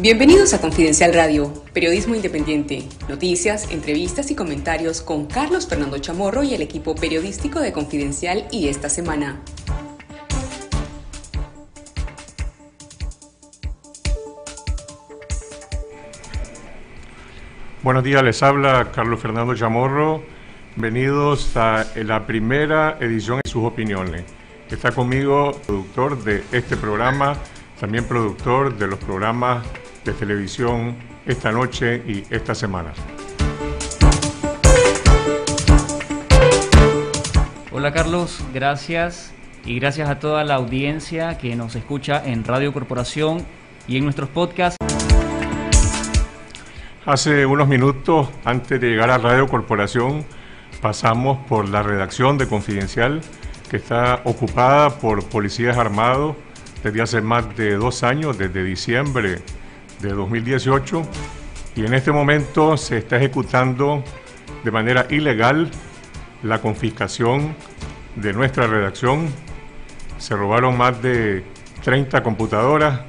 Bienvenidos a Confidencial Radio, periodismo independiente, noticias, entrevistas y comentarios con Carlos Fernando Chamorro y el equipo periodístico de Confidencial y esta semana. Buenos días, les habla Carlos Fernando Chamorro. Bienvenidos a la primera edición de sus opiniones. Está conmigo, productor de este programa, también productor de los programas de televisión esta noche y esta semana. Hola Carlos, gracias y gracias a toda la audiencia que nos escucha en Radio Corporación y en nuestros podcasts. Hace unos minutos, antes de llegar a Radio Corporación, pasamos por la redacción de Confidencial, que está ocupada por policías armados desde hace más de dos años, desde diciembre de 2018 y en este momento se está ejecutando de manera ilegal la confiscación de nuestra redacción. Se robaron más de 30 computadoras,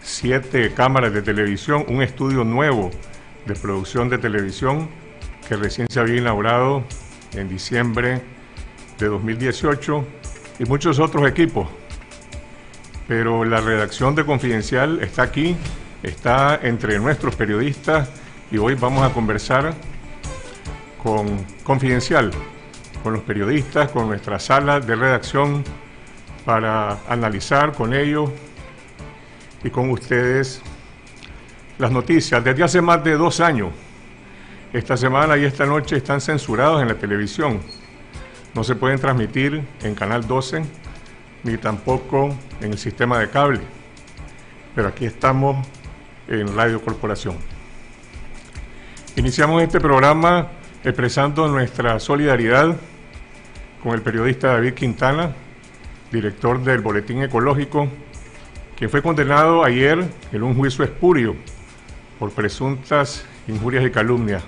7 cámaras de televisión, un estudio nuevo de producción de televisión que recién se había inaugurado en diciembre de 2018 y muchos otros equipos. Pero la redacción de Confidencial está aquí está entre nuestros periodistas y hoy vamos a conversar con Confidencial, con los periodistas, con nuestra sala de redacción para analizar con ellos y con ustedes las noticias. Desde hace más de dos años, esta semana y esta noche están censurados en la televisión. No se pueden transmitir en Canal 12 ni tampoco en el sistema de cable. Pero aquí estamos en Radio Corporación. Iniciamos este programa expresando nuestra solidaridad con el periodista David Quintana, director del Boletín Ecológico, que fue condenado ayer en un juicio espurio por presuntas injurias y calumnias.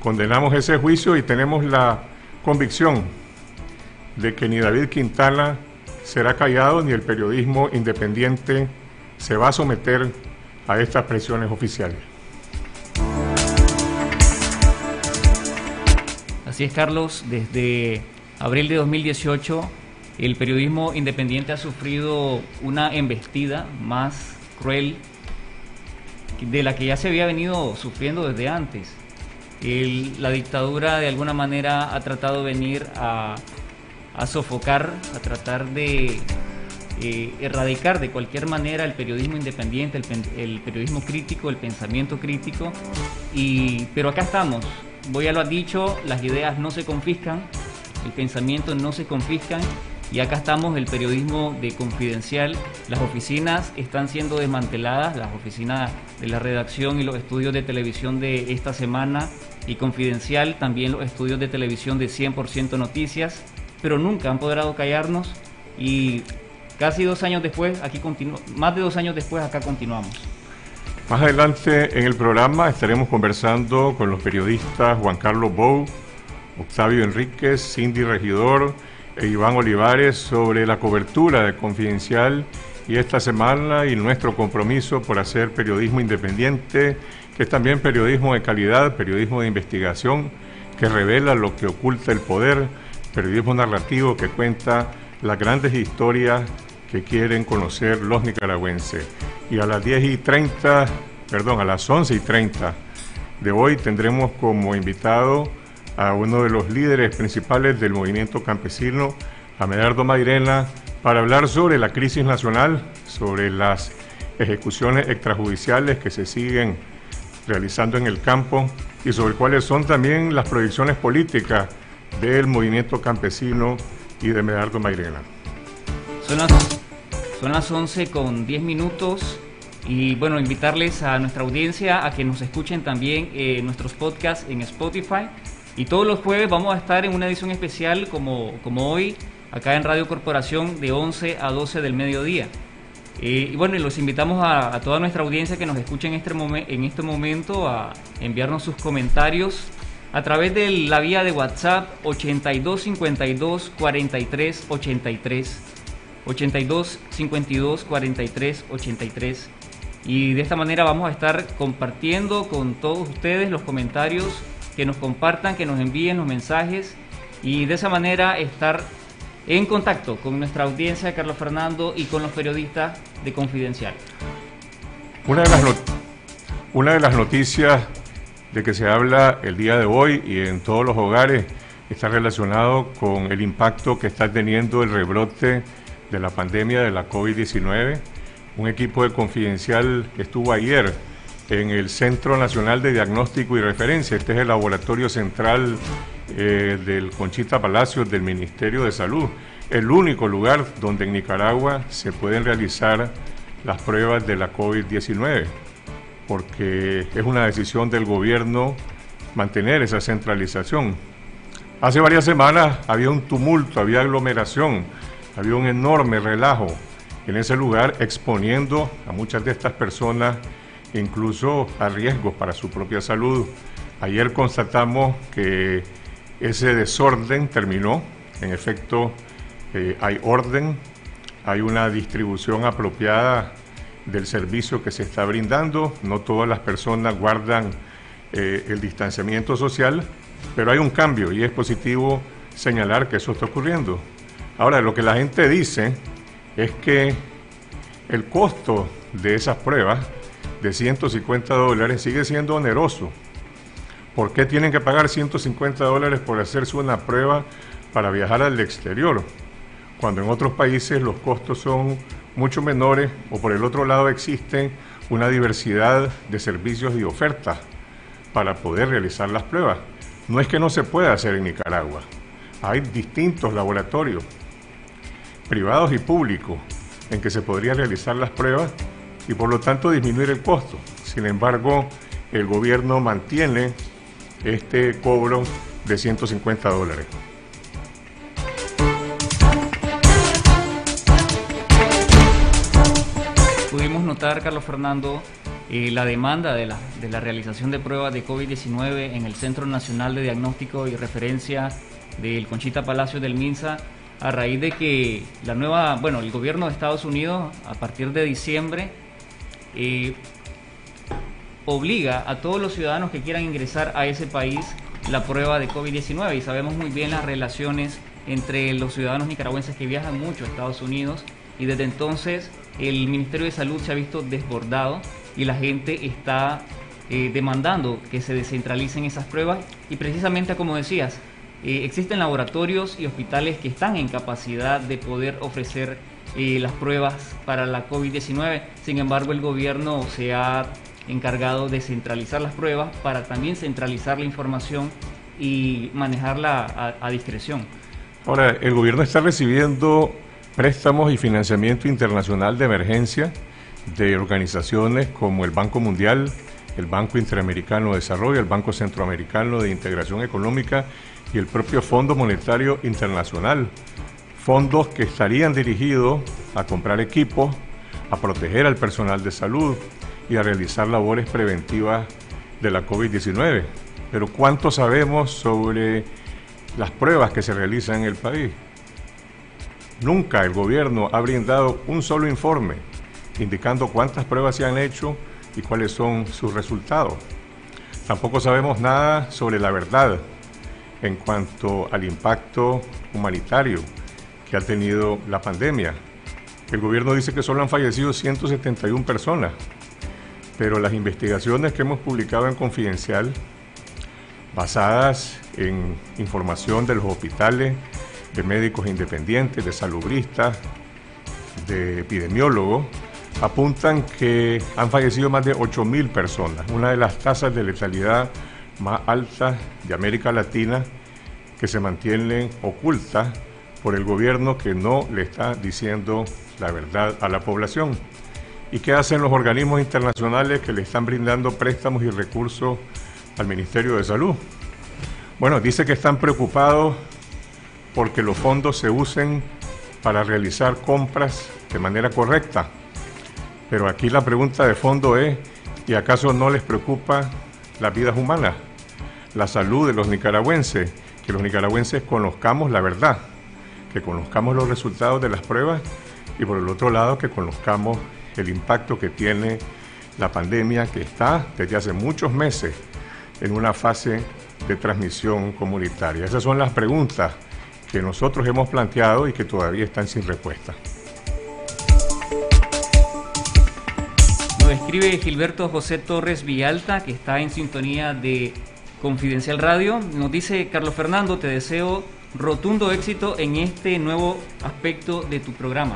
Condenamos ese juicio y tenemos la convicción de que ni David Quintana será callado ni el periodismo independiente se va a someter a estas presiones oficiales. Así es, Carlos, desde abril de 2018 el periodismo independiente ha sufrido una embestida más cruel de la que ya se había venido sufriendo desde antes. la dictadura de alguna manera ha tratado de venir a sofocar, a tratar de eh, erradicar de cualquier manera el periodismo independiente, el, periodismo crítico, el pensamiento crítico. Y, pero acá estamos. Voy ya lo ha dicho, las ideas no se confiscan, el pensamiento no se confiscan. Y acá estamos, el periodismo de confidencial. Las oficinas están siendo desmanteladas, las oficinas de la redacción y los estudios de televisión de esta semana y confidencial, también los estudios de televisión de 100% noticias, pero nunca han podido callarnos y Casi dos años después, aquí más de dos años después, acá continuamos. Más adelante en el programa estaremos conversando con los periodistas Juan Carlos Bou, Octavio Enríquez, Cindy Regidor e Iván Olivares sobre la cobertura de Confidencial y esta semana y nuestro compromiso por hacer periodismo independiente, que es también periodismo de calidad, periodismo de investigación, que revela lo que oculta el poder, periodismo narrativo que cuenta las grandes historias que quieren conocer los nicaragüenses. Y a las 10 y 30, perdón, a las 11 y 30 de hoy tendremos como invitado a uno de los líderes principales del movimiento campesino, a Medardo Mairena, para hablar sobre la crisis nacional, sobre las ejecuciones extrajudiciales que se siguen realizando en el campo y sobre cuáles son también las proyecciones políticas del movimiento campesino y de Medardo Mairena. Son las son las 11 con 10 minutos y bueno, invitarles a nuestra audiencia a que nos escuchen también eh, nuestros podcasts en Spotify. Y todos los jueves vamos a estar en una edición especial como, como hoy, acá en Radio Corporación, de 11 a 12 del mediodía. Eh, y bueno, y los invitamos a, toda nuestra audiencia que nos escuche en este, en este momento a enviarnos sus comentarios a través de la vía de WhatsApp 8252 43 83 82 52 43 83 Y de esta manera vamos a estar compartiendo con todos ustedes los comentarios que nos compartan, que nos envíen los mensajes y de esa manera estar en contacto con nuestra audiencia, Carlos Fernando, y con los periodistas de Confidencial. Una de las, una de las noticias de que se habla el día de hoy y en todos los hogares está relacionado con el impacto que está teniendo el rebrote de la pandemia de la COVID-19 un equipo de Confidencial estuvo ayer en el Centro Nacional de Diagnóstico y Referencia. Este es el laboratorio central eh, del Conchita Palacios del Ministerio de Salud. El único lugar donde en Nicaragua se pueden realizar las pruebas de la COVID-19, porque es una decisión del gobierno mantener esa centralización. Hace varias semanas había un tumulto, había aglomeración, había un enorme relajo en ese lugar exponiendo a muchas de estas personas incluso a riesgos para su propia salud. Ayer constatamos que ese desorden terminó, en efecto eh, hay orden, hay una distribución apropiada del servicio que se está brindando, no todas las personas guardan eh, el distanciamiento social, pero hay un cambio y es positivo señalar que eso está ocurriendo. Ahora, lo que la gente dice es que el costo de esas pruebas de 150 dólares sigue siendo oneroso. ¿Por qué tienen que pagar 150 dólares por hacerse una prueba para viajar al exterior? Cuando en otros países los costos son mucho menores o por el otro lado existen una diversidad de servicios y ofertas para poder realizar las pruebas. No es que no se pueda hacer en Nicaragua. Hay distintos laboratorios privados y públicos, en que se podrían realizar las pruebas y por lo tanto disminuir el costo. Sin embargo, el gobierno mantiene este cobro de 150 dólares. Carlos Fernando, eh, la demanda de la, de la realización de pruebas de COVID-19 en el Centro Nacional de Diagnóstico y Referencia del Conchita Palacio del MINSA a raíz de que la nueva, bueno, el gobierno de Estados Unidos a partir de diciembre eh, obliga a todos los ciudadanos que quieran ingresar a ese país la prueba de COVID-19 y sabemos muy bien las relaciones entre los ciudadanos nicaragüenses que viajan mucho a Estados Unidos y desde entonces el Ministerio de Salud se ha visto desbordado y la gente está eh, demandando que se descentralicen esas pruebas y precisamente como decías, eh, existen laboratorios y hospitales que están en capacidad de poder ofrecer eh, las pruebas para la COVID-19. Sin embargo, el gobierno se ha encargado de centralizar las pruebas para también centralizar la información y manejarla a, a discreción. Ahora, el gobierno está recibiendo préstamos y financiamiento internacional de emergencia de organizaciones como el Banco Mundial, el Banco Interamericano de Desarrollo, el Banco Centroamericano de Integración Económica y el propio Fondo Monetario Internacional. Fondos que estarían dirigidos a comprar equipos, a proteger al personal de salud y a realizar labores preventivas de la COVID-19. Pero ¿cuánto sabemos sobre las pruebas que se realizan en el país? Nunca el gobierno ha brindado un solo informe indicando cuántas pruebas se han hecho y cuáles son sus resultados. Tampoco sabemos nada sobre la verdad en cuanto al impacto humanitario que ha tenido la pandemia. El gobierno dice que solo han fallecido 171 personas, pero las investigaciones que hemos publicado en Confidencial, basadas en información de los hospitales, de médicos independientes, de salubristas, de epidemiólogos, apuntan que han fallecido más de 8.000 personas, una de las tasas de letalidad más altas de América Latina que se mantienen ocultas por el gobierno que no le está diciendo la verdad a la población. ¿Y qué hacen los organismos internacionales que le están brindando préstamos y recursos al Ministerio de Salud? Bueno, dice que están preocupados porque los fondos se usen para realizar compras de manera correcta. Pero aquí la pregunta de fondo es, ¿y acaso no les preocupa las vidas humanas, la salud de los nicaragüenses, que los nicaragüenses conozcamos la verdad, que conozcamos los resultados de las pruebas y por el otro lado que conozcamos el impacto que tiene la pandemia que está desde hace muchos meses en una fase de transmisión comunitaria. Esas son las preguntas que nosotros hemos planteado y que todavía están sin respuesta. Nos escribe Gilberto José Torres Villalta, que está en sintonía de Confidencial Radio. Nos dice, Carlos Fernando, te deseo rotundo éxito en este nuevo aspecto de tu programa.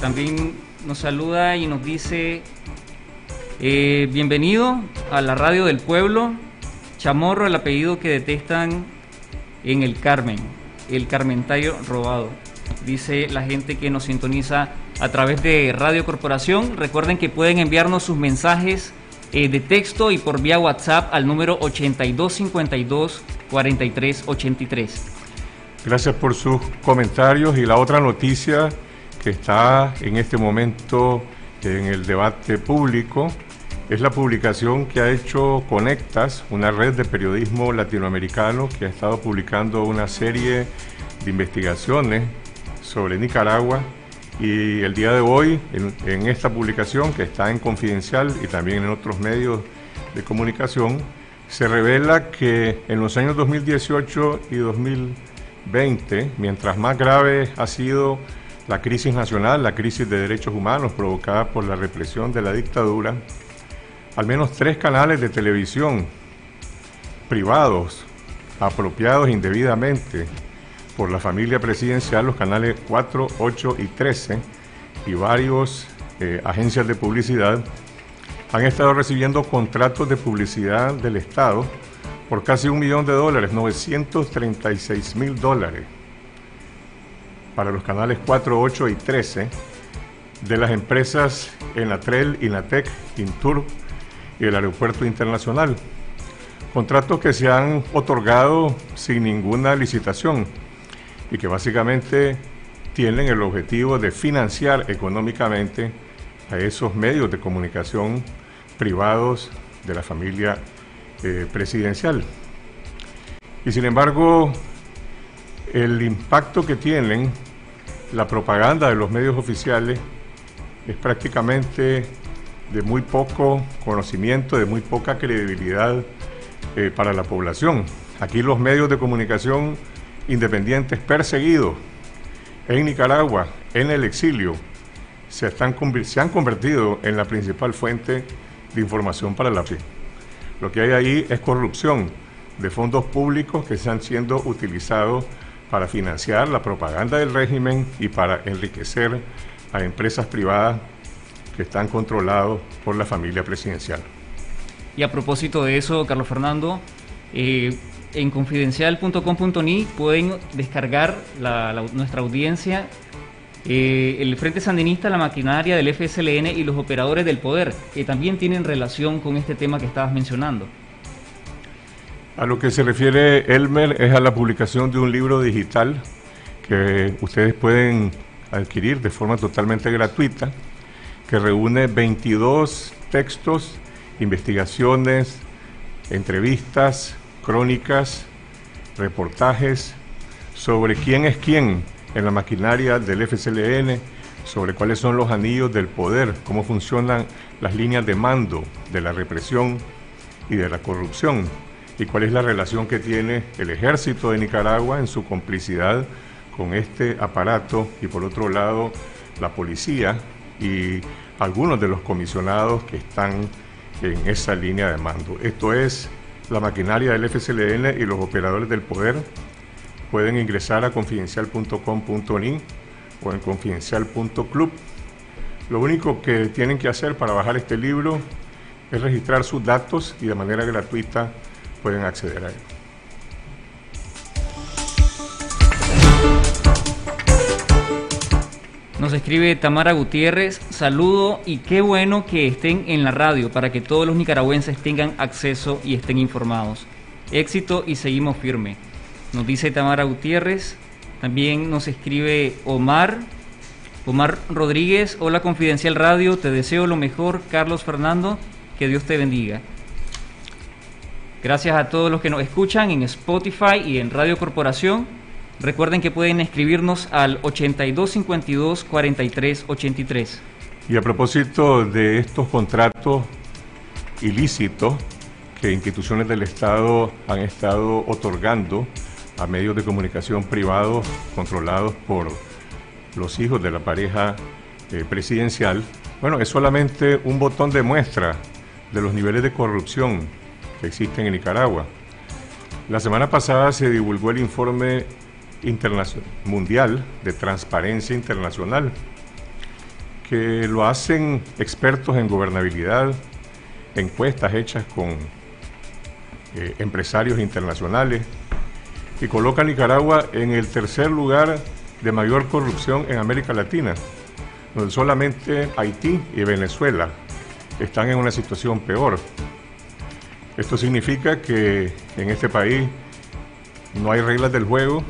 También nos saluda y nos dice, eh, bienvenido a la radio del pueblo, Chamorro, el apellido que detestan en el Carmen, el Carmentario robado. Dice la gente que nos sintoniza a través de Radio Corporación. Recuerden que pueden enviarnos sus mensajes eh, de texto y por vía WhatsApp al número 8252 4383. Gracias por sus comentarios y la otra noticia que está en este momento en el debate público es la publicación que ha hecho Conectas, una red de periodismo latinoamericano que ha estado publicando una serie de investigaciones sobre Nicaragua. Y el día de hoy en, esta publicación que está en Confidencial y también en otros medios de comunicación se revela que en los años 2018 y 2020, mientras más grave ha sido la crisis nacional, la crisis de derechos humanos provocada por la represión de la dictadura, al menos tres canales de televisión privados, apropiados indebidamente por la familia presidencial, los canales 4, 8 y 13, y varios eh, agencias de publicidad, han estado recibiendo contratos de publicidad del Estado por casi un millón de dólares, 936 mil dólares, para los canales 4, 8 y 13 de las empresas Enatrel, Inatec, Intur, el Aeropuerto Internacional. Contratos que se han otorgado sin ninguna licitación y que básicamente tienen el objetivo de financiar económicamente a esos medios de comunicación privados de la familia eh, presidencial. Y sin embargo, el impacto que tienen la propaganda de los medios oficiales es prácticamente de muy poco conocimiento, de muy poca credibilidad eh, para la población. Aquí los medios de comunicación independientes perseguidos en Nicaragua, en el exilio, se, están, se han convertido en la principal fuente de información para la PIB. Lo que hay ahí es corrupción de fondos públicos que están siendo utilizados para financiar la propaganda del régimen y para enriquecer a empresas privadas que están controlados por la familia presidencial. Y a propósito de eso, Carlos Fernando, eh, en confidencial.com.ni pueden descargar nuestra audiencia eh, el Frente Sandinista, la maquinaria del FSLN y los operadores del poder, que también tienen relación con este tema que estabas mencionando. A lo que se refiere Elmer es a la publicación de un libro digital que ustedes pueden adquirir de forma totalmente gratuita que reúne 22 textos, investigaciones, entrevistas, crónicas, reportajes sobre quién es quién en la maquinaria del FCLN, sobre cuáles son los anillos del poder, cómo funcionan las líneas de mando de la represión y de la corrupción, y cuál es la relación que tiene el ejército de Nicaragua en su complicidad con este aparato y por otro lado la policía y algunos de los comisionados que están en esa línea de mando. Esto es la maquinaria del FCLN y los operadores del poder. Pueden ingresar a confidencial.com.ni o en confidencial.club. Lo único que tienen que hacer para bajar este libro es registrar sus datos y de manera gratuita pueden acceder a él. Nos escribe Tamara Gutiérrez, saludo y qué bueno que estén en la radio para que todos los nicaragüenses tengan acceso y estén informados. Éxito y seguimos firme. Nos dice Tamara Gutiérrez. También nos escribe Omar. Omar Rodríguez, hola Confidencial Radio, te deseo lo mejor, Carlos Fernando, que Dios te bendiga. Gracias a todos los que nos escuchan en Spotify y en Radio Corporación. Recuerden que pueden escribirnos al 8252 4383. Y a propósito de estos contratos ilícitos que instituciones del Estado han estado otorgando a medios de comunicación privados controlados por los hijos de la pareja eh, presidencial, bueno, es solamente un botón de muestra de los niveles de corrupción que existen en Nicaragua. La semana pasada se divulgó el informe mundial de transparencia internacional, que lo hacen expertos en gobernabilidad, encuestas hechas con eh, empresarios internacionales, y coloca Nicaragua en el tercer lugar de mayor corrupción en América Latina, donde solamente Haití y Venezuela están en una situación peor. Esto significa que en este país no hay reglas del juego,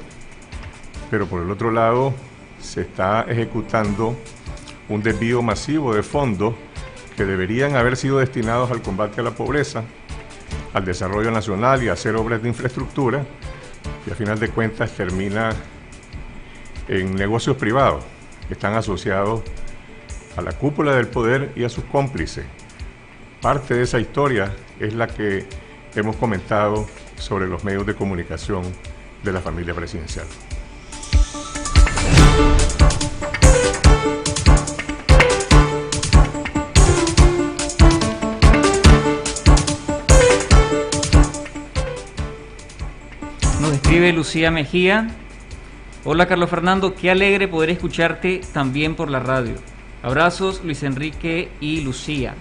pero por el otro lado se está ejecutando un desvío masivo de fondos que deberían haber sido destinados al combate a la pobreza, al desarrollo nacional y a hacer obras de infraestructura, y a final de cuentas termina en negocios privados que están asociados a la cúpula del poder y a sus cómplices. Parte de esa historia es la que hemos comentado sobre los medios de comunicación de la familia presidencial. Lucía Mejía. Hola Carlos Fernando, qué alegre poder escucharte también por la radio. Abrazos Luis Enrique y Lucía.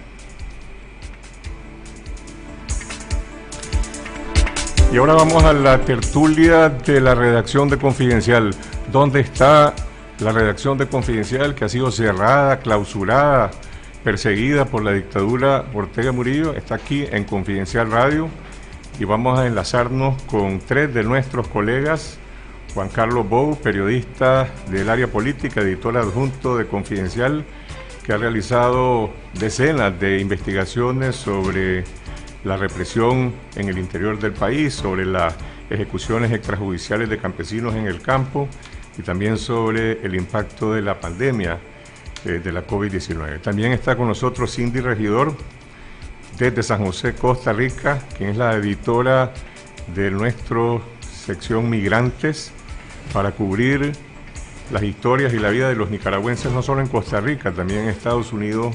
Y ahora vamos a la tertulia de la redacción de Confidencial. ¿Dónde está la redacción de Confidencial que ha sido cerrada, clausurada, perseguida por la dictadura Ortega Murillo? Está aquí en Confidencial Radio y vamos a enlazarnos con tres de nuestros colegas. Juan Carlos Bou, periodista del área política, editor adjunto de Confidencial, que ha realizado decenas de investigaciones sobre la represión en el interior del país, sobre las ejecuciones extrajudiciales de campesinos en el campo y también sobre el impacto de la pandemia eh, de la COVID-19. También está con nosotros Cindy Regidor desde San José, Costa Rica, quien es la editora de nuestra sección Migrantes para cubrir las historias y la vida de los nicaragüenses no solo en Costa Rica, también en Estados Unidos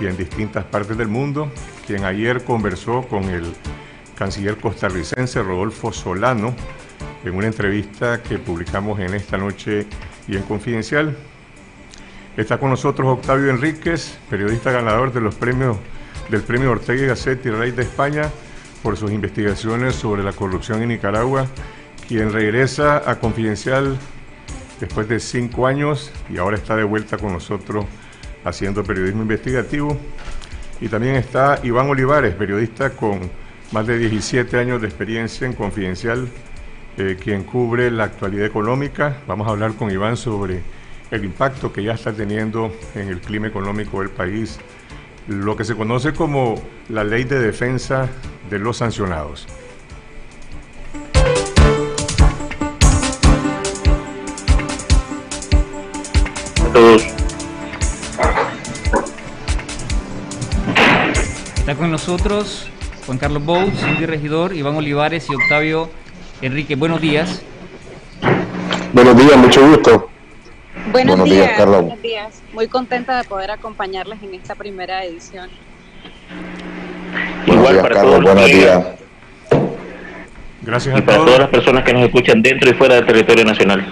y en distintas partes del mundo, quien ayer conversó con el canciller costarricense Rodolfo Solano en una entrevista que publicamos en esta noche y en Confidencial. Está con nosotros Octavio Enríquez, periodista ganador de los premios del Premio Ortega y Gasset y Rey de España por sus investigaciones sobre la corrupción en Nicaragua, quien regresa a Confidencial después de cinco años y ahora está de vuelta con nosotros haciendo periodismo investigativo. Y también está Iván Olivares, periodista con más de 17 años de experiencia en Confidencial, eh, quien cubre la actualidad económica. Vamos a hablar con Iván sobre el impacto que ya está teniendo en el clima económico del país, lo que se conoce como la ley de defensa de los sancionados. Está con nosotros Juan Carlos Bou, Cindy Regidor, Iván Olivares y Octavio Enrique. Buenos días. Buenos días, mucho gusto. Buenos, días, Carlos. Buenos días. Muy contenta de poder acompañarles en esta primera edición. Igual para Carlos, todos buenos días. Gracias a y para todas las personas que nos escuchan dentro y fuera del territorio nacional.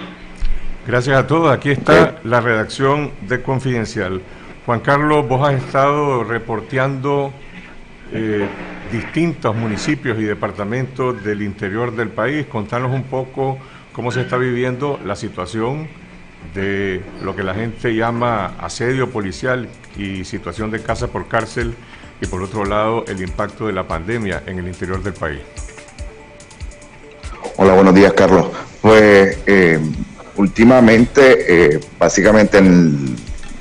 Gracias a todos. Aquí está la redacción de Confidencial. Juan Carlos, vos has estado reporteando eh, distintos municipios y departamentos del interior del país. Contanos un poco cómo se está viviendo la situación de lo que la gente llama asedio policial y situación de casa por cárcel y por otro lado el impacto de la pandemia en el interior del país. Hola, buenos días Carlos. Pues eh, últimamente, eh, básicamente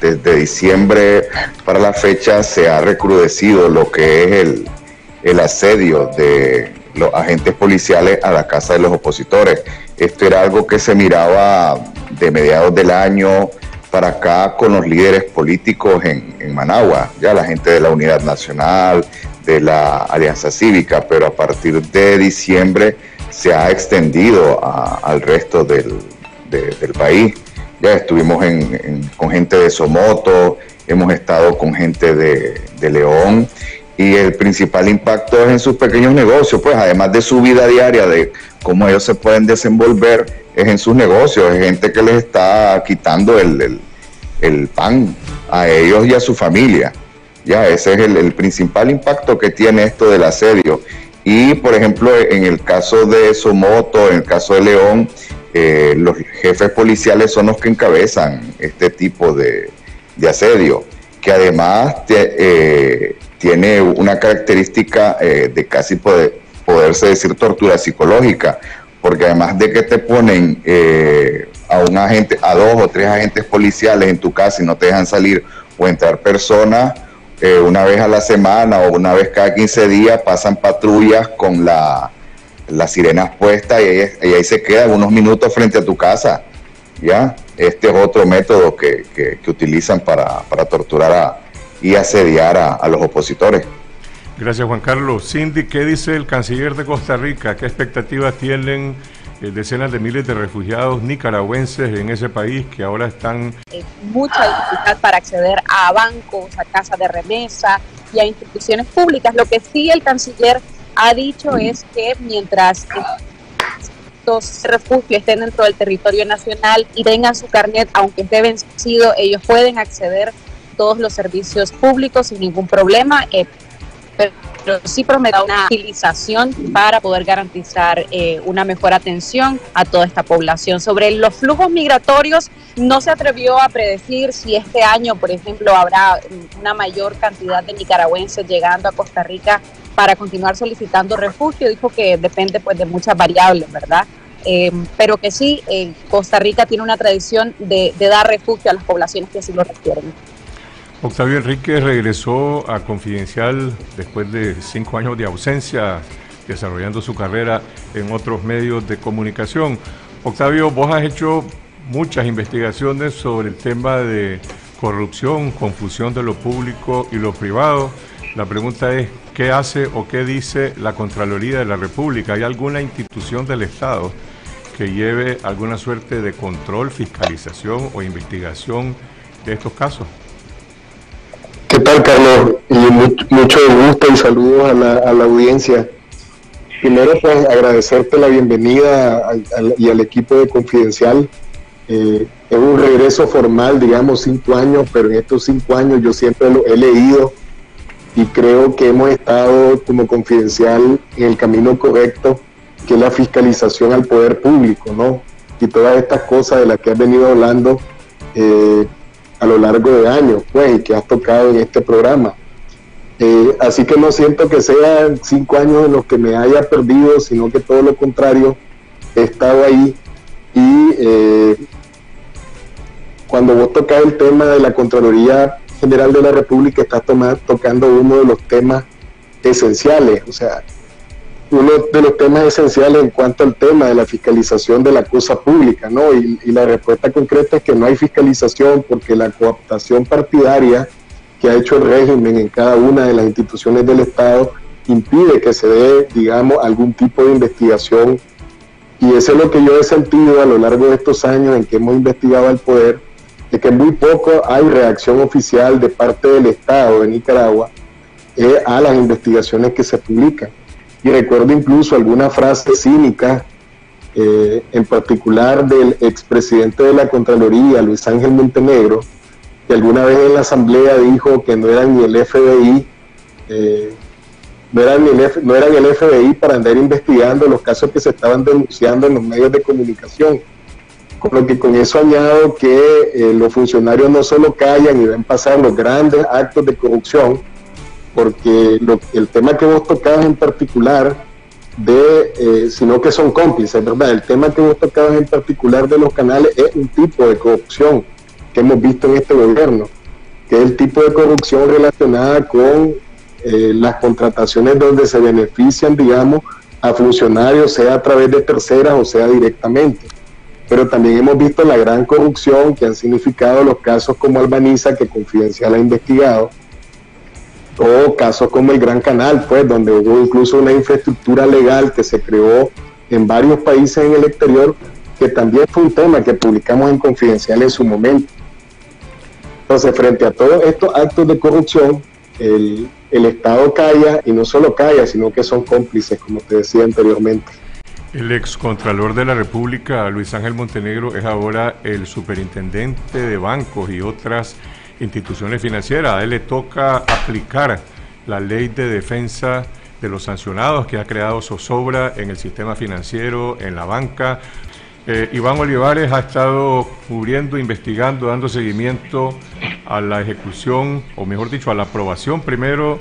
desde diciembre para la fecha se ha recrudecido lo que es el, el asedio de los agentes policiales a la casa de los opositores. Esto era algo que se miraba de mediados del año, para acá con los líderes políticos en, Managua, ya la gente de la Unidad Nacional, de la Alianza Cívica, pero a partir de diciembre se ha extendido al resto del, país. Ya estuvimos con gente de Somoto, hemos estado con gente de, de León y el principal impacto es en sus pequeños negocios, pues además de su vida diaria, de cómo ellos se pueden desenvolver, es en sus negocios, es gente que les está quitando el, pan a ellos y a su familia. Ya, ese es el, principal impacto que tiene esto del asedio. Y, por ejemplo, en el caso de Somoto, en el caso de León, eh, los jefes policiales son los que encabezan este tipo de, asedio, que además eh, tiene una característica eh, de casi poder, poderse decir tortura psicológica, porque además de que te ponen eh, a un agente, a dos o tres agentes policiales en tu casa y no te dejan salir o entrar personas, eh, una vez a la semana o una vez cada 15 días pasan patrullas con la, las sirenas puestas y, ahí se quedan unos minutos frente a tu casa. ¿Ya? Este es otro método que, que, utilizan para, para torturar a, y asediar a, los opositores. Gracias Juan Carlos. Cindy, ¿qué dice el canciller de Costa Rica? ¿Qué expectativas tienen eh, decenas de miles de refugiados nicaragüenses en ese país que ahora están... mucha dificultad para acceder a bancos, a casas de remesa y a instituciones públicas. Lo que sí el canciller ha dicho es que mientras estos refugios estén dentro del territorio nacional y tengan su carnet, aunque esté vencido, ellos pueden acceder todos los servicios públicos sin ningún problema, eh, pero sí promete una utilización para poder garantizar eh, una mejor atención a toda esta población. Sobre los flujos migratorios, no se atrevió a predecir si este año, por ejemplo, habrá una mayor cantidad de nicaragüenses llegando a Costa Rica para continuar solicitando refugio. Dijo que depende pues de muchas variables, ¿verdad? Eh, pero que sí, Costa Rica tiene una tradición de, de dar refugio a las poblaciones que así lo requieren. Octavio Enrique regresó a Confidencial después de cinco años de ausencia, desarrollando su carrera en otros medios de comunicación. Octavio, vos has hecho muchas investigaciones sobre el tema de corrupción, confusión de lo público y lo privado. La pregunta es, ¿qué hace o qué dice la Contraloría de la República? ¿Hay alguna institución del Estado que lleve alguna suerte de control, fiscalización o investigación de estos casos? ¿Qué tal, Carlos? Y mucho, gusto y saludos a la, audiencia. Primero, pues agradecerte la bienvenida y al equipo de Confidencial. Eh, es un regreso formal, digamos, cinco años, pero en estos cinco años yo siempre lo he leído y creo que hemos estado como Confidencial en el camino correcto, que es la fiscalización al poder público, ¿no? Y todas estas cosas de las que has venido hablando. Eh, a lo largo de años, pues, y que has tocado en este programa. Eh, así que no siento que sean cinco años en los que me haya perdido, sino que todo lo contrario, he estado ahí y eh, cuando vos tocas el tema de la Contraloría General de la República, estás tocando uno de los temas esenciales, o sea, uno de los temas esenciales en cuanto al tema de la fiscalización de la cosa pública, ¿no? Y, la respuesta concreta es que no hay fiscalización porque la cooptación partidaria que ha hecho el régimen en cada una de las instituciones del Estado impide que se dé, digamos, algún tipo de investigación. Y eso es lo que yo he sentido a lo largo de estos años en que hemos investigado al poder, de que muy poco hay reacción oficial de parte del Estado de Nicaragua eh, a las investigaciones que se publican y recuerdo incluso alguna frase cínica, eh, en particular del expresidente de la Contraloría, Luis Ángel Montenegro, que alguna vez en la Asamblea dijo que no eran ni el FBI, eh, no, eran ni el, no eran el FBI para andar investigando los casos que se estaban denunciando en los medios de comunicación. Con lo que con eso añado que eh, los funcionarios no solo callan y ven pasar los grandes actos de corrupción, porque el tema que vos tocabas en particular, de, eh, sino que son cómplices, ¿verdad? El tema que vos tocabas en particular de los canales es un tipo de corrupción que hemos visto en este gobierno, que es el tipo de corrupción relacionada con eh, las contrataciones donde se benefician, digamos, a funcionarios, sea a través de terceras o sea directamente. Pero también hemos visto la gran corrupción que han significado los casos como Albaniza, que Confidencial ha investigado, o casos como el Gran Canal, pues, donde hubo incluso una infraestructura legal que se creó en varios países en el exterior, que también fue un tema que publicamos en Confidencial en su momento. Entonces, frente a todos estos actos de corrupción, el, el Estado calla y no solo calla, sino que son cómplices, como te decía anteriormente. El excontralor de la República, Luis Ángel Montenegro, es ahora el superintendente de bancos y otras instituciones financieras. A él le toca aplicar la ley de defensa de los sancionados que ha creado zozobra en el sistema financiero, en la banca. Eh, Iván Olivares ha estado cubriendo, investigando, dando seguimiento a la ejecución, o mejor dicho, a la aprobación primero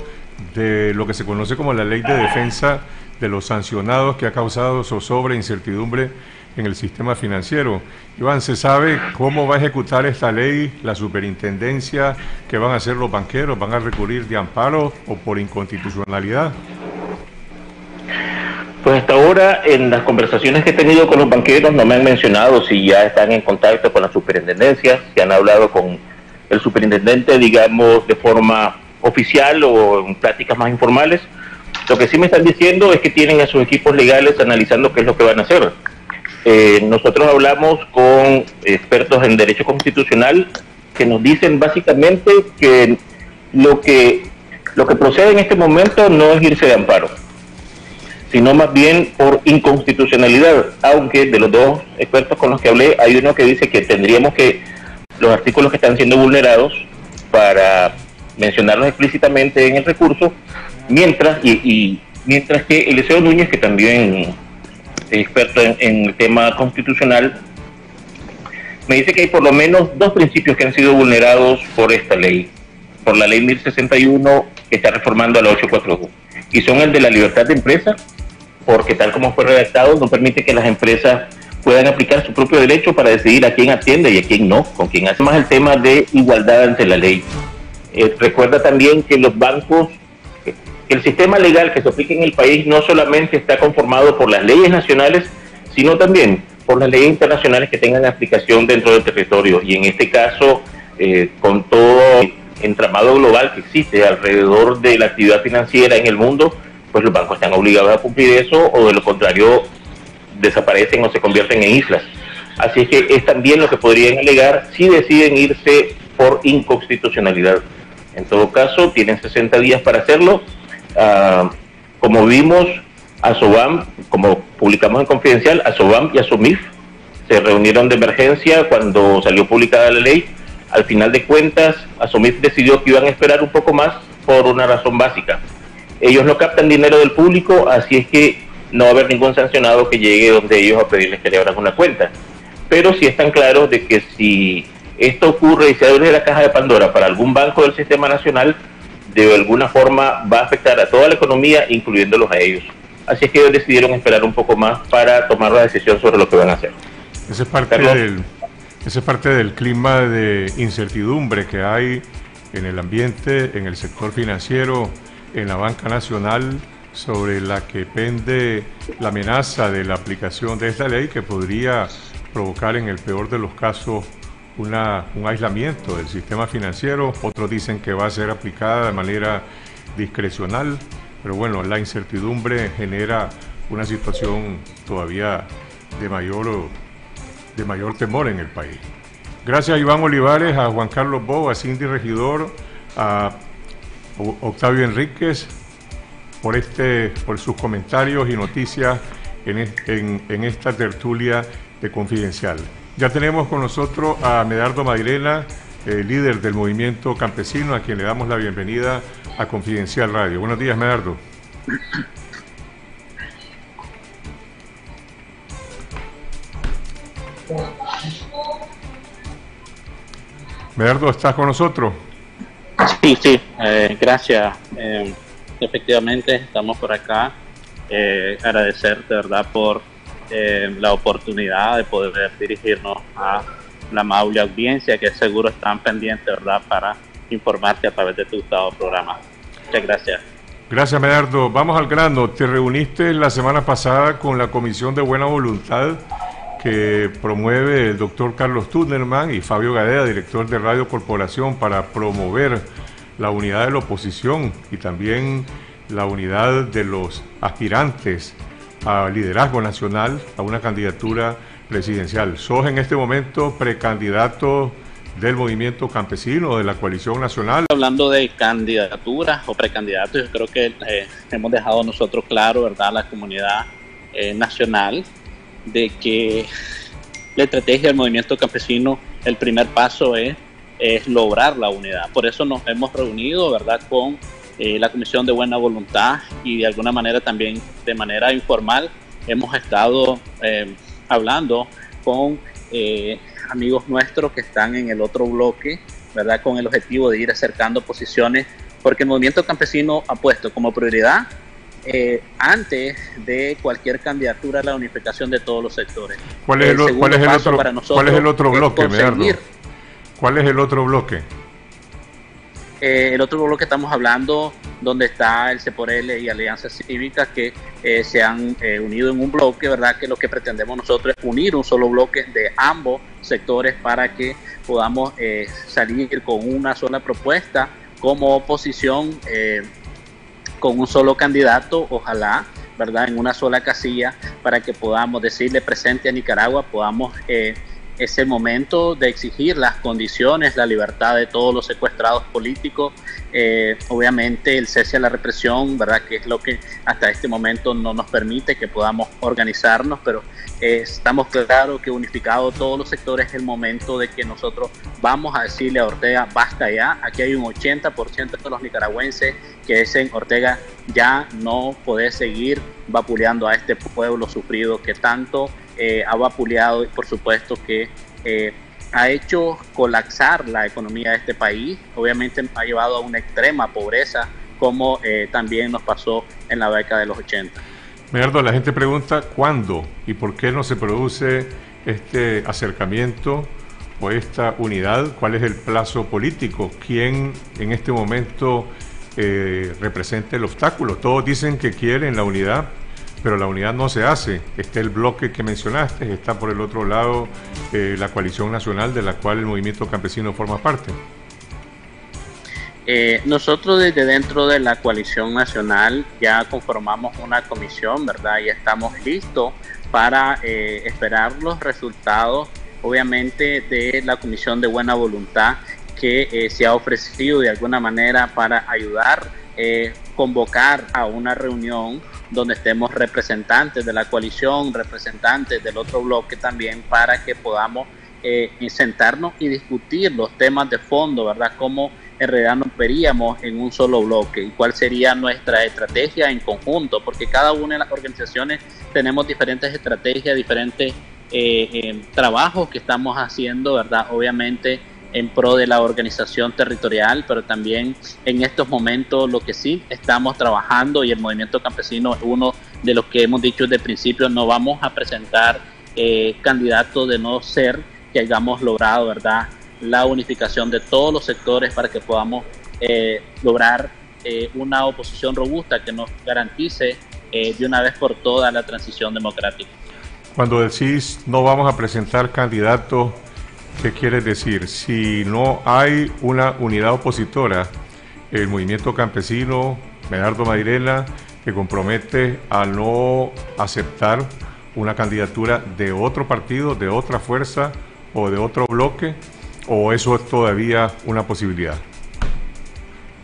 de lo que se conoce como la ley de defensa de los sancionados que ha causado zozobra e incertidumbre en el sistema financiero. Iván, ¿se sabe cómo va a ejecutar esta ley la superintendencia? ¿Qué van a hacer los banqueros? ¿Van a recurrir de amparo o por inconstitucionalidad? Pues hasta ahora, en las conversaciones que he tenido con los banqueros, no me han mencionado si ya están en contacto con la superintendencia, si han hablado con el superintendente, digamos, de forma oficial o en prácticas más informales. Lo que sí me están diciendo es que tienen a sus equipos legales analizando qué es lo que van a hacer. Eh, nosotros hablamos con expertos en derecho constitucional que nos dicen básicamente que lo que lo que procede en este momento no es irse de amparo, sino más bien por inconstitucionalidad, aunque de los dos expertos con los que hablé hay uno que dice que tendríamos que los artículos que están siendo vulnerados para mencionarlos explícitamente en el recurso Mientras, y, mientras que Eliseo Núñez, que también es experto en, el tema constitucional, me dice que hay por lo menos dos principios que han sido vulnerados por esta ley, por la ley 1061 que está reformando a la 842, y son el de la libertad de empresa, porque tal como fue redactado no permite que las empresas puedan aplicar su propio derecho para decidir a quién atiende y a quién no, con quién hace más el tema de igualdad ante la ley. Eh, recuerda también que los bancos el sistema legal que se aplica en el país no solamente está conformado por las leyes nacionales, sino también por las leyes internacionales que tengan aplicación dentro del territorio. Y en este caso, eh, con todo entramado global que existe alrededor de la actividad financiera en el mundo, pues los bancos están obligados a cumplir eso o de lo contrario desaparecen o se convierten en islas. Así que es también lo que podrían alegar si deciden irse por inconstitucionalidad. En todo caso, tienen 60 días para hacerlo Ah, como vimos, ASOBAM, como publicamos en Confidencial, ASOBAM y ASOMIF se reunieron de emergencia cuando salió publicada la ley. Al final de cuentas, ASOMIF decidió que iban a esperar un poco más por una razón básica. Ellos no captan dinero del público, así es que no va a haber ningún sancionado que llegue donde ellos a pedirles que le abran una cuenta. Pero sí están claros de que si esto ocurre y se abre la caja de Pandora para algún banco del sistema nacional, de alguna forma va a afectar a toda la economía, incluyéndolos a ellos. Así es que ellos decidieron esperar un poco más para tomar la decisión sobre lo que van a hacer. Ese es parte, del, ese es parte del clima de incertidumbre que hay en el ambiente, en el sector financiero, en la banca nacional, sobre la que pende la amenaza de la aplicación de esta ley que podría provocar en el peor de los casos un aislamiento del sistema financiero, otros dicen que va a ser aplicada de manera discrecional, pero bueno, la incertidumbre genera una situación todavía de mayor, de mayor temor en el país. Gracias a Iván Olivares, a Juan Carlos Bo, a Cindy Regidor, a Octavio Enríquez por, este, por sus comentarios y noticias en, en esta tertulia de Confidencial. Ya tenemos con nosotros a Medardo Madirena, líder del movimiento campesino, a quien le damos la bienvenida a Confidencial Radio. Buenos días, Medardo. Medardo, ¿estás con nosotros? Sí, sí, eh, gracias. Eh, efectivamente, estamos por acá. Eh, agradecer de verdad por eh, la oportunidad de poder dirigirnos a la amable audiencia que seguro están pendientes, ¿verdad?, para informarte a través de tu estado programa. Muchas gracias. Gracias, Medardo. Vamos al grano. Te reuniste la semana pasada con la Comisión de Buena Voluntad que promueve el doctor Carlos Tunerman y Fabio Gadea, director de Radio Corporación, para promover la unidad de la oposición y también la unidad de los aspirantes a liderazgo nacional a una candidatura presidencial. Sos en este momento precandidato del movimiento campesino, de la coalición nacional. Hablando de candidaturas o precandidatos, yo creo que eh, hemos dejado nosotros claro, ¿verdad?, la comunidad eh, nacional, de que la estrategia del movimiento campesino, el primer paso es, es lograr la unidad. Por eso nos hemos reunido, ¿verdad?, con eh, la Comisión de Buena Voluntad y de alguna manera también de manera informal hemos estado hablando con amigos nuestros que están en el otro bloque, ¿verdad? Con el objetivo de ir acercando posiciones, porque el movimiento campesino ha puesto como prioridad eh, antes de cualquier candidatura a la unificación de todos los sectores. ¿Cuál es el, otro, ¿cuál es el otro bloque, ¿Cuál es el otro bloque? Eh, el otro bloque que estamos hablando, donde está el CEPORL y Alianza Cívica, que eh, se han eh, unido en un bloque, ¿verdad? Que lo que pretendemos nosotros es unir un solo bloque de ambos sectores para que podamos salir con una sola propuesta como oposición, con un solo candidato, ojalá, ¿verdad? En una sola casilla, para que podamos decirle presente a Nicaragua, podamos es el momento de exigir las condiciones, la libertad de todos los secuestrados políticos, eh, obviamente el cese a la represión, ¿verdad? Que es lo que hasta este momento no nos permite que podamos organizarnos, pero eh, estamos claros que unificado todos los sectores es el momento de que nosotros vamos a decirle a Ortega, basta ya, aquí hay un 80% de los nicaragüenses que dicen, Ortega, ya no puede seguir vapuleando a este pueblo sufrido que tanto eh, ha vapuleado y por supuesto que eh, ha hecho colapsar la economía de este país, obviamente ha llevado a una extrema pobreza como eh, también nos pasó en la década de los 80. Medardo, la gente pregunta cuándo y por qué no se produce este acercamiento o esta unidad, cuál es el plazo político, quién en este momento representa el obstáculo. Todos dicen que quieren la unidad, pero la unidad no se hace. Está el bloque que mencionaste, está por el otro lado eh, la coalición nacional de la cual el movimiento campesino forma parte. Eh, nosotros desde dentro de la coalición nacional ya conformamos una comisión, ¿verdad? Y estamos listos para eh, esperar los resultados, obviamente, de la comisión de buena voluntad que se ha ofrecido de alguna manera para ayudar, convocar a una reunión donde estemos representantes de la coalición, representantes del otro bloque también, para que podamos eh, sentarnos y discutir los temas de fondo, ¿verdad? Cómo en realidad nos veríamos en un solo bloque y cuál sería nuestra estrategia en conjunto, porque cada una de las organizaciones tenemos diferentes estrategias, diferentes eh, eh, trabajos que estamos haciendo, ¿verdad? Obviamente en pro de la organización territorial, pero también en estos momentos lo que sí estamos trabajando y el movimiento campesino es uno de los que hemos dicho desde principio, no vamos a presentar eh, candidatos de no ser que hayamos logrado, ¿verdad?, la unificación de todos los sectores para que podamos eh, lograr eh, una oposición robusta que nos garantice de una vez por todas la transición democrática. Cuando decís no vamos a presentar candidatos ¿Qué quiere decir? Si no hay una unidad opositora, el movimiento campesino, Medardo Mairena, se compromete a no aceptar una candidatura de otro partido, de otra fuerza o de otro bloque, o eso es todavía una posibilidad?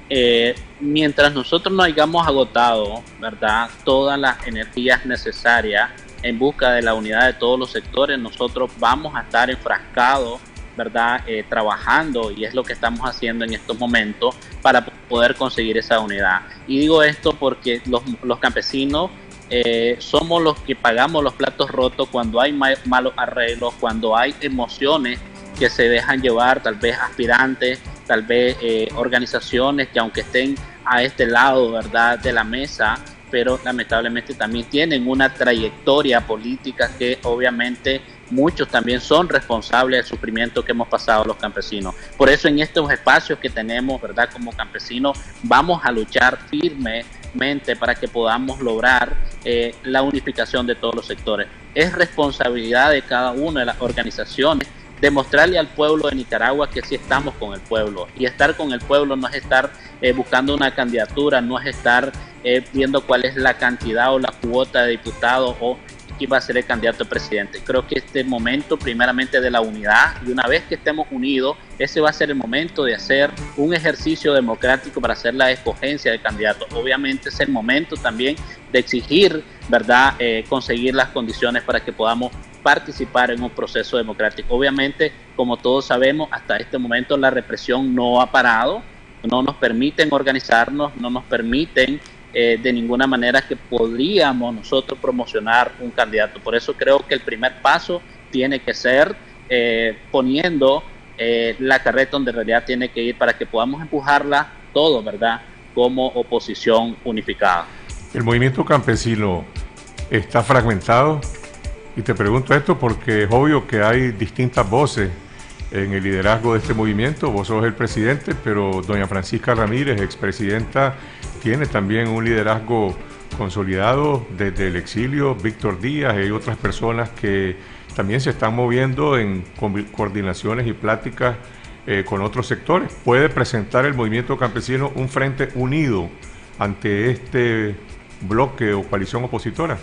Eh, mientras nosotros no hayamos agotado, ¿verdad?, todas las energías necesarias en busca de la unidad de todos los sectores, nosotros vamos a estar enfrascados, ¿verdad? Eh, trabajando y es lo que estamos haciendo en estos momentos para poder conseguir esa unidad. Y digo esto porque los, campesinos eh, somos los que pagamos los platos rotos cuando hay malos arreglos, cuando hay emociones que se dejan llevar, tal vez aspirantes, tal vez eh, organizaciones que aunque estén a este lado, ¿verdad?, de la mesa, pero lamentablemente también tienen una trayectoria política que obviamente muchos también son responsables del sufrimiento que hemos pasado los campesinos. Por eso en estos espacios que tenemos, ¿verdad? Como campesinos, vamos a luchar firmemente para que podamos lograr eh, la unificación de todos los sectores. es responsabilidad de cada una de las organizaciones demostrarle al pueblo de Nicaragua que sí estamos con el pueblo. Y estar con el pueblo no es estar eh, buscando una candidatura, no es estar eh, viendo cuál es la cantidad o la cuota de diputados o quién va a ser el candidato a presidente. Creo que este momento primeramente de la unidad y una vez que estemos unidos, ese va a ser el momento de hacer un ejercicio democrático para hacer la escogencia de candidatos. Obviamente es el momento también de exigir, ¿verdad?, eh, conseguir las condiciones para que podamos participar en un proceso democrático. Obviamente, como todos sabemos, hasta este momento la represión no ha parado, no nos permiten organizarnos, no nos permiten eh, de ninguna manera que podríamos nosotros promocionar un candidato. Por eso creo que el primer paso tiene que ser eh, poniendo eh, la carreta donde en realidad tiene que ir para que podamos empujarla todo, ¿verdad? Como oposición unificada. El movimiento campesino está fragmentado y te pregunto esto porque es obvio que hay distintas voces en el liderazgo de este movimiento. Vos sos el presidente, pero doña Francisca Ramírez, expresidenta, tiene también un liderazgo consolidado desde el exilio. Víctor Díaz y otras personas que también se están moviendo en coordinaciones y pláticas eh, con otros sectores. ¿Puede presentar el movimiento campesino un frente unido ante este bloque o coalición opositora?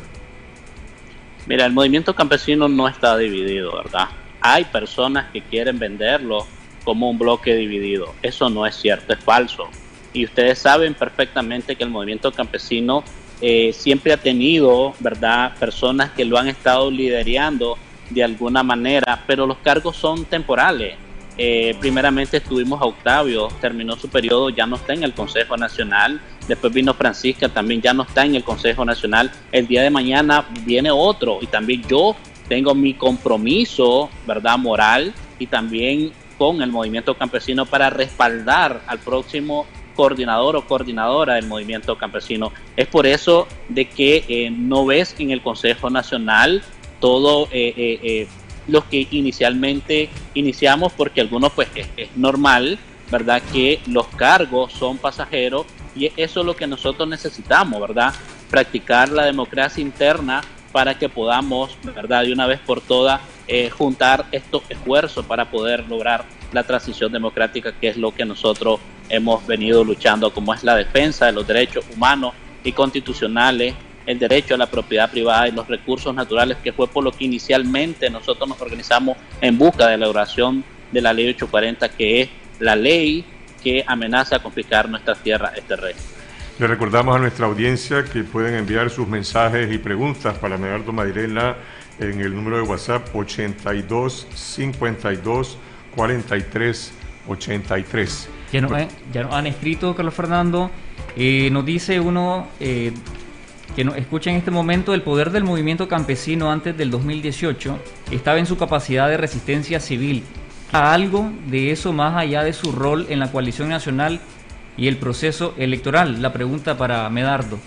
Mira, el movimiento campesino no está dividido, ¿verdad? Hay personas que quieren venderlo como un bloque dividido. Eso no es cierto, es falso. Y ustedes saben perfectamente que el movimiento campesino eh, siempre ha tenido, ¿verdad?, personas que lo han estado liderando de alguna manera, pero los cargos son temporales. Eh, primeramente estuvimos a Octavio, terminó su periodo, ya no está en el Consejo Nacional. Después vino Francisca, también ya no está en el Consejo Nacional. El día de mañana viene otro y también yo tengo mi compromiso, ¿verdad?, moral y también con el movimiento campesino para respaldar al próximo coordinador o coordinadora del movimiento campesino. Es por eso de que eh, no ves en el Consejo Nacional todo eh, eh, lo que inicialmente iniciamos, porque algunos pues es, es, normal, ¿verdad? Que los cargos son pasajeros y eso es lo que nosotros necesitamos, ¿verdad? Practicar la democracia interna para que podamos, ¿verdad? De una vez por todas, eh, juntar estos esfuerzos para poder lograr la transición democrática, que es lo que nosotros hemos venido luchando, como es la defensa de los derechos humanos y constitucionales, el derecho a la propiedad privada y los recursos naturales, que fue por lo que inicialmente nosotros nos organizamos en busca de la elaboración de la ley 840, que es la ley que amenaza a confiscar nuestras tierras rey. Le recordamos a nuestra audiencia que pueden enviar sus mensajes y preguntas para Medardo Madirena en el número de WhatsApp 82 52 43 83. Ya nos, ya han escrito, Carlos Fernando. Eh, nos dice uno eh, que nos escucha en este momento el poder del movimiento campesino antes del 2018 estaba en su capacidad de resistencia civil. ¿A algo de eso más allá de su rol en la coalición nacional y el proceso electoral? La pregunta para Medardo.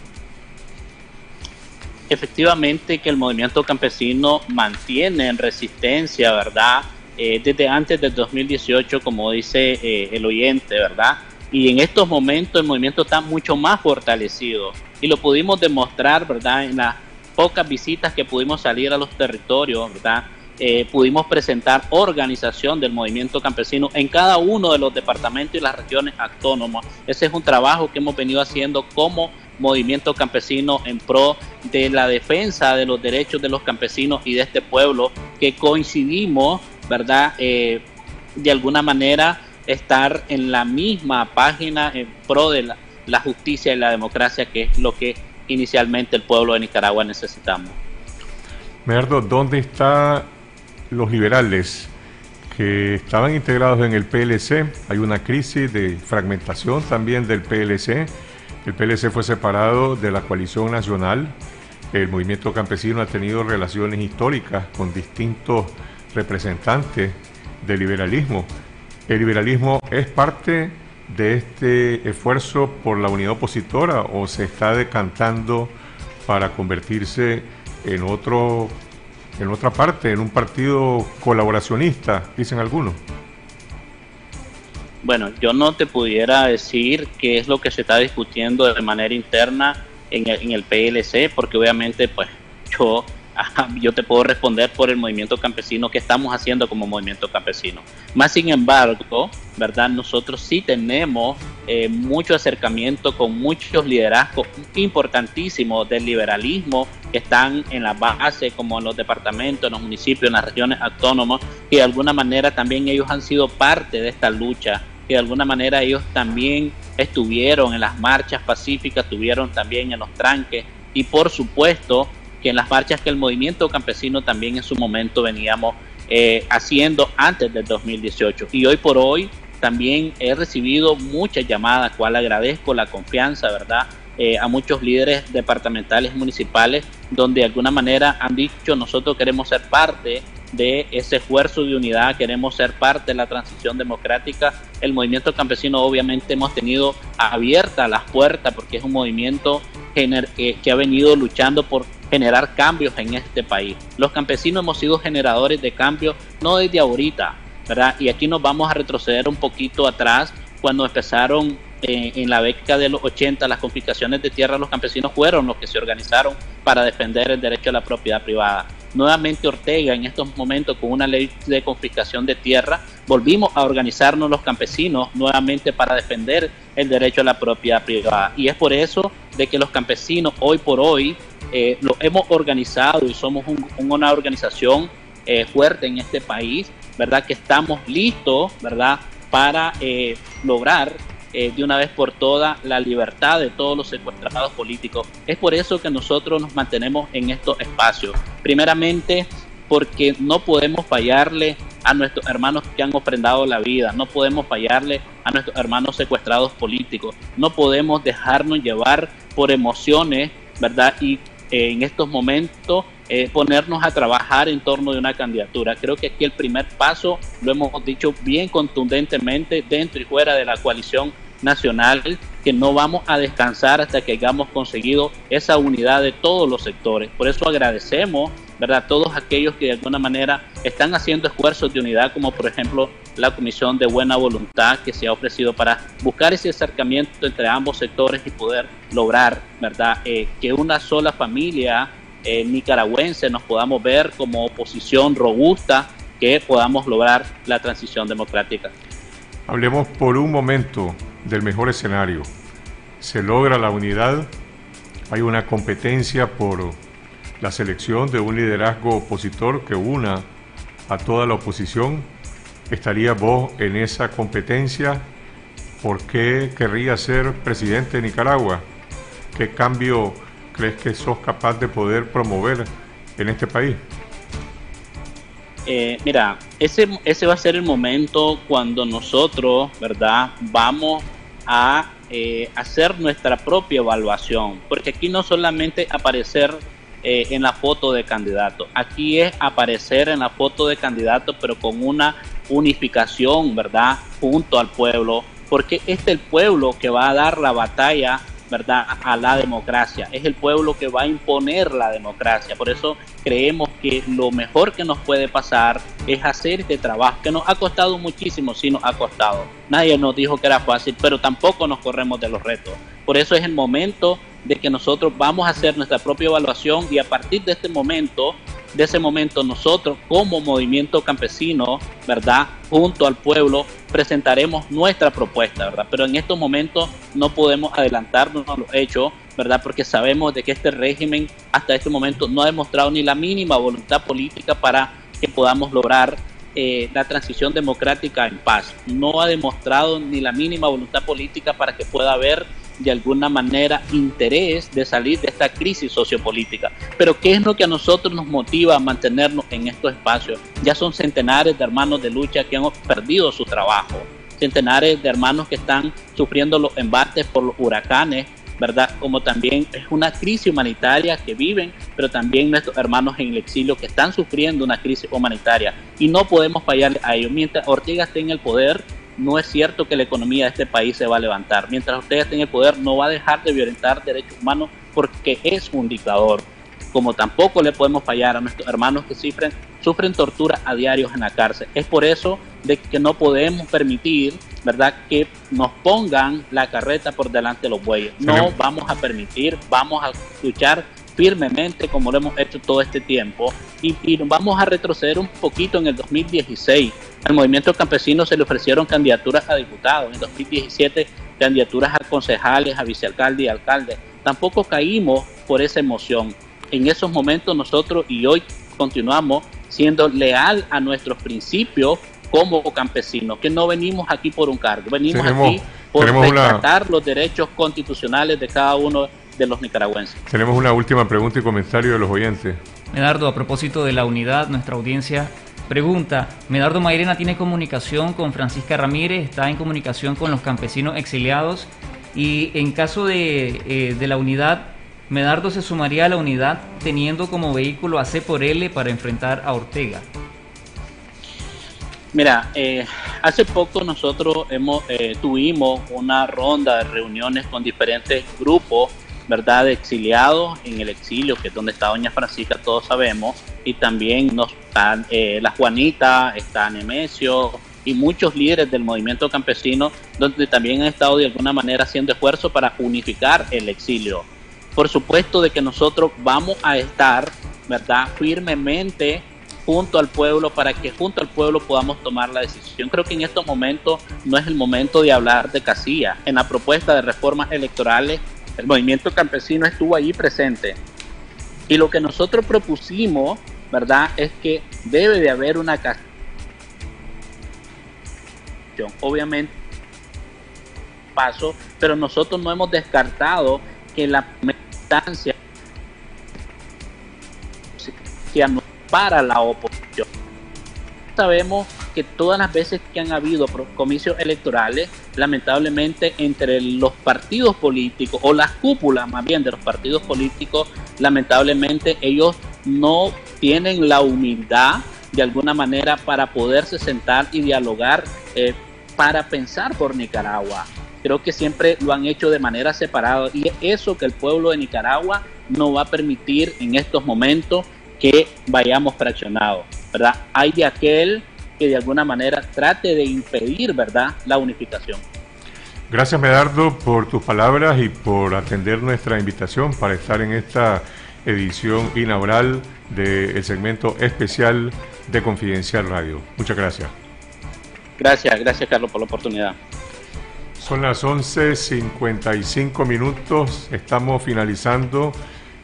Efectivamente que el movimiento campesino mantiene en resistencia, ¿verdad? Eh, desde antes del 2018, como dice eh, el oyente, ¿verdad? Y en estos momentos el movimiento está mucho más fortalecido y lo pudimos demostrar, ¿verdad? En las pocas visitas que pudimos salir a los territorios, ¿verdad? Eh, pudimos presentar organización del movimiento campesino en cada uno de los departamentos y las regiones autónomas. Ese es un trabajo que hemos venido haciendo como movimiento campesino en pro de la defensa de los derechos de los campesinos y de este pueblo, que coincidimos, ¿verdad? Eh, de alguna manera estar en la misma página en pro de la, la justicia y la democracia, que es lo que inicialmente el pueblo de Nicaragua necesitamos. Merdo, ¿dónde está los liberales que estaban integrados en el PLC. Hay una crisis de fragmentación también del PLC. El PLC fue separado de la coalición nacional. El movimiento campesino ha tenido relaciones históricas con distintos representantes del liberalismo. ¿El liberalismo es parte de este esfuerzo por la unidad opositora o se está decantando para convertirse en otro en otra parte, en un partido colaboracionista, dicen algunos. Bueno, yo no te pudiera decir qué es lo que se está discutiendo de manera interna en el, en el PLC, porque obviamente pues yo yo te puedo responder por el movimiento campesino que estamos haciendo como movimiento campesino. Más sin embargo, ¿verdad? Nosotros sí tenemos eh, mucho acercamiento con muchos liderazgos importantísimos del liberalismo que están en la base, como en los departamentos, en los municipios, en las regiones autónomas, que de alguna manera también ellos han sido parte de esta lucha, que de alguna manera ellos también estuvieron en las marchas pacíficas, estuvieron también en los tranques y por supuesto que en las marchas que el movimiento campesino también en su momento veníamos eh, haciendo antes del 2018. Y hoy por hoy también he recibido muchas llamadas, cual agradezco la confianza, ¿verdad? Eh, a muchos líderes departamentales municipales, donde de alguna manera han dicho nosotros queremos ser parte de ese esfuerzo de unidad, queremos ser parte de la transición democrática. El movimiento campesino obviamente hemos tenido abiertas las puertas porque es un movimiento que, que ha venido luchando por generar cambios en este país. Los campesinos hemos sido generadores de cambios no desde ahorita, ¿verdad? Y aquí nos vamos a retroceder un poquito atrás cuando empezaron eh, en la década de los 80 las confiscaciones de tierra, los campesinos fueron los que se organizaron para defender el derecho a la propiedad privada. Nuevamente Ortega en estos momentos con una ley de confiscación de tierra, volvimos a organizarnos los campesinos nuevamente para defender el derecho a la propiedad privada. Y es por eso de que los campesinos hoy por hoy eh, lo hemos organizado y somos una organización eh, fuerte en este país, ¿verdad? Que estamos listos, ¿verdad? Para eh, lograr de una vez por todas la libertad de todos los secuestrados políticos. Es por eso que nosotros nos mantenemos en estos espacios. Primeramente, porque no podemos fallarle a nuestros hermanos que han ofrendado la vida, no podemos fallarle a nuestros hermanos secuestrados políticos, no podemos dejarnos llevar por emociones, ¿verdad? Y en estos momentos eh, ponernos a trabajar en torno de una candidatura. Creo que aquí el primer paso lo hemos dicho bien contundentemente dentro y fuera de la coalición nacional, que no vamos a descansar hasta que hayamos conseguido esa unidad de todos los sectores. Por eso agradecemos ¿verdad? Todos aquellos que de alguna manera están haciendo esfuerzos de unidad, como por ejemplo la Comisión de Buena Voluntad que se ha ofrecido para buscar ese acercamiento entre ambos sectores y poder lograr, ¿verdad? Eh, que una sola familia eh, nicaragüense nos podamos ver como oposición robusta, que podamos lograr la transición democrática. Hablemos por un momento del mejor escenario. Se logra la unidad, hay una competencia por la selección de un liderazgo opositor que una a toda la oposición. ¿Estaría vos en esa competencia? ¿Por qué querría ser presidente de Nicaragua? ¿Qué cambio crees que sos capaz de poder promover en este país? Eh, mira, ese, ese va a ser el momento cuando nosotros, ¿verdad? Vamos a eh, hacer nuestra propia evaluación, porque aquí no solamente aparecer eh, en la foto de candidato. Aquí es aparecer en la foto de candidato, pero con una unificación, ¿verdad? Junto al pueblo, porque es el pueblo que va a dar la batalla ¿verdad? a la democracia. Es el pueblo que va a imponer la democracia. Por eso creemos que lo mejor que nos puede pasar es hacer este trabajo, que nos ha costado muchísimo, sí nos ha costado. Nadie nos dijo que era fácil, pero tampoco nos corremos de los retos. Por eso es el momento de que nosotros vamos a hacer nuestra propia evaluación y a partir de este momento, de ese momento nosotros como movimiento campesino, ¿verdad? Junto al pueblo presentaremos nuestra propuesta, ¿verdad? Pero en estos momentos no podemos adelantarnos a los hechos, ¿verdad? Porque sabemos de que este régimen hasta este momento no ha demostrado ni la mínima voluntad política para que podamos lograr eh, la transición democrática en paz. No ha demostrado ni la mínima voluntad política para que pueda haber de alguna manera interés de salir de esta crisis sociopolítica. Pero ¿qué es lo que a nosotros nos motiva a mantenernos en estos espacios? Ya son centenares de hermanos de lucha que han perdido su trabajo, centenares de hermanos que están sufriendo los embates por los huracanes, ¿verdad? Como también es una crisis humanitaria que viven, pero también nuestros hermanos en el exilio que están sufriendo una crisis humanitaria y no podemos fallarle a ellos. Mientras Ortega esté en el poder, no es cierto que la economía de este país se va a levantar. Mientras usted esté en el poder, no va a dejar de violentar derechos humanos porque es un dictador. Como tampoco le podemos fallar a nuestros hermanos que sufren, sufren tortura a diarios en la cárcel. Es por eso de que no podemos permitir, ¿verdad?, que nos pongan la carreta por delante de los bueyes. No vamos a permitir, vamos a luchar firmemente como lo hemos hecho todo este tiempo y, y vamos a retroceder un poquito en el 2016. Al movimiento campesino se le ofrecieron candidaturas a diputados, en 2017 candidaturas a concejales, a vicealcalde y alcalde. Tampoco caímos por esa emoción. En esos momentos nosotros y hoy continuamos siendo leal a nuestros principios como campesinos, que no venimos aquí por un cargo, venimos aquí por respetar los derechos constitucionales de cada uno de los nicaragüenses. Tenemos una última pregunta y comentario de los oyentes. Medardo, a propósito de la unidad, nuestra audiencia pregunta, Medardo Mairena tiene comunicación con Francisca Ramírez, está en comunicación con los campesinos exiliados y en caso de, eh, de la unidad, Medardo se sumaría a la unidad teniendo como vehículo a C por L para enfrentar a Ortega. Mira, eh, hace poco nosotros hemos, eh, tuvimos una ronda de reuniones con diferentes grupos, ¿verdad?, exiliados en el exilio, que es donde está Doña Francisca, todos sabemos, y también nos están eh, la Juanita, está Nemesio y muchos líderes del movimiento campesino, donde también han estado de alguna manera haciendo esfuerzo para unificar el exilio. Por supuesto de que nosotros vamos a estar, ¿verdad?, firmemente junto al pueblo para que junto al pueblo podamos tomar la decisión. Creo que en estos momentos no es el momento de hablar de casilla. En la propuesta de reformas electorales, el movimiento campesino estuvo allí presente. Y lo que nosotros propusimos, ¿verdad?, es que debe de haber una casilla. Obviamente, paso, pero nosotros no hemos descartado que la instancia no para la oposición. Sabemos que todas las veces que han habido comicios electorales, lamentablemente entre los partidos políticos o las cúpulas más bien de los partidos políticos, lamentablemente ellos no tienen la humildad de alguna manera para poderse sentar y dialogar eh, para pensar por Nicaragua. Creo que siempre lo han hecho de manera separada y eso que el pueblo de Nicaragua no va a permitir en estos momentos que vayamos fraccionados, ¿verdad? Hay de aquel que de alguna manera trate de impedir, ¿verdad?, la unificación. Gracias, Medardo, por tus palabras y por atender nuestra invitación para estar en esta edición inaugural del segmento especial de Confidencial Radio. Muchas gracias. Gracias, gracias Carlos por la oportunidad. Son las 11.55 minutos, estamos finalizando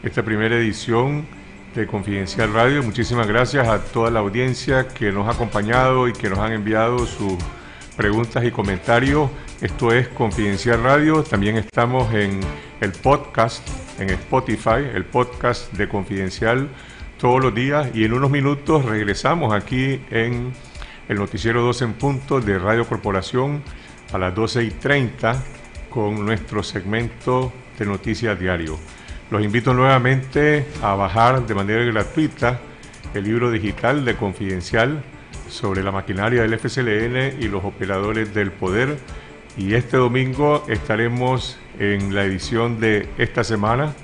esta primera edición de Confidencial Radio. Muchísimas gracias a toda la audiencia que nos ha acompañado y que nos han enviado sus preguntas y comentarios. Esto es Confidencial Radio. También estamos en el podcast, en Spotify, el podcast de Confidencial todos los días y en unos minutos regresamos aquí en el noticiero 12 en punto de Radio Corporación a las 12 y 30 con nuestro segmento de noticias diario. Los invito nuevamente a bajar de manera gratuita el libro digital de Confidencial sobre la maquinaria del FCLN y los operadores del poder. Y este domingo estaremos en la edición de esta semana.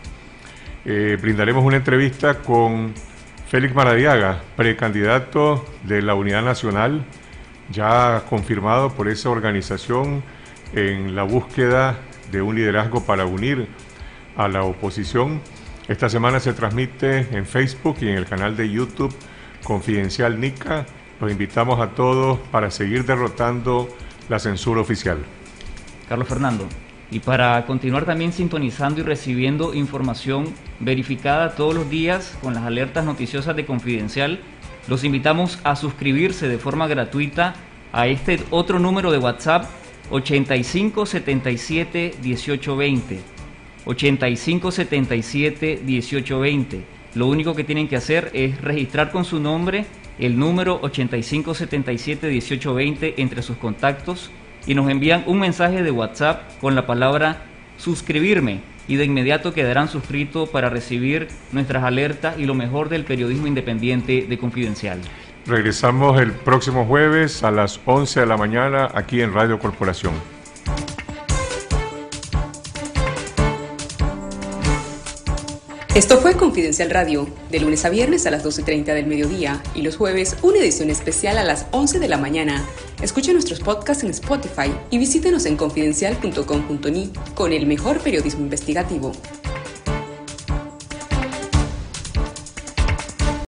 Eh, brindaremos una entrevista con Félix Maradiaga, precandidato de la Unidad Nacional, ya confirmado por esa organización en la búsqueda de un liderazgo para unir a la oposición. Esta semana se transmite en Facebook y en el canal de YouTube Confidencial Nica. Los invitamos a todos para seguir derrotando la censura oficial. Carlos Fernando. Y para continuar también sintonizando y recibiendo información verificada todos los días con las alertas noticiosas de Confidencial, los invitamos a suscribirse de forma gratuita a este otro número de WhatsApp 8577 1820 8577 1820. Lo único que tienen que hacer es registrar con su nombre el número 8577 1820 entre sus contactos y nos envían un mensaje de WhatsApp con la palabra suscribirme y de inmediato quedarán suscritos para recibir nuestras alertas y lo mejor del periodismo independiente de Confidencial. Regresamos el próximo jueves a las 11 de la mañana aquí en Radio Corporación. Esto fue Confidencial Radio, de lunes a viernes a las 12.30 del mediodía y los jueves una edición especial a las 11 de la mañana. Escuche nuestros podcasts en Spotify y visítenos en confidencial.com.ni con el mejor periodismo investigativo.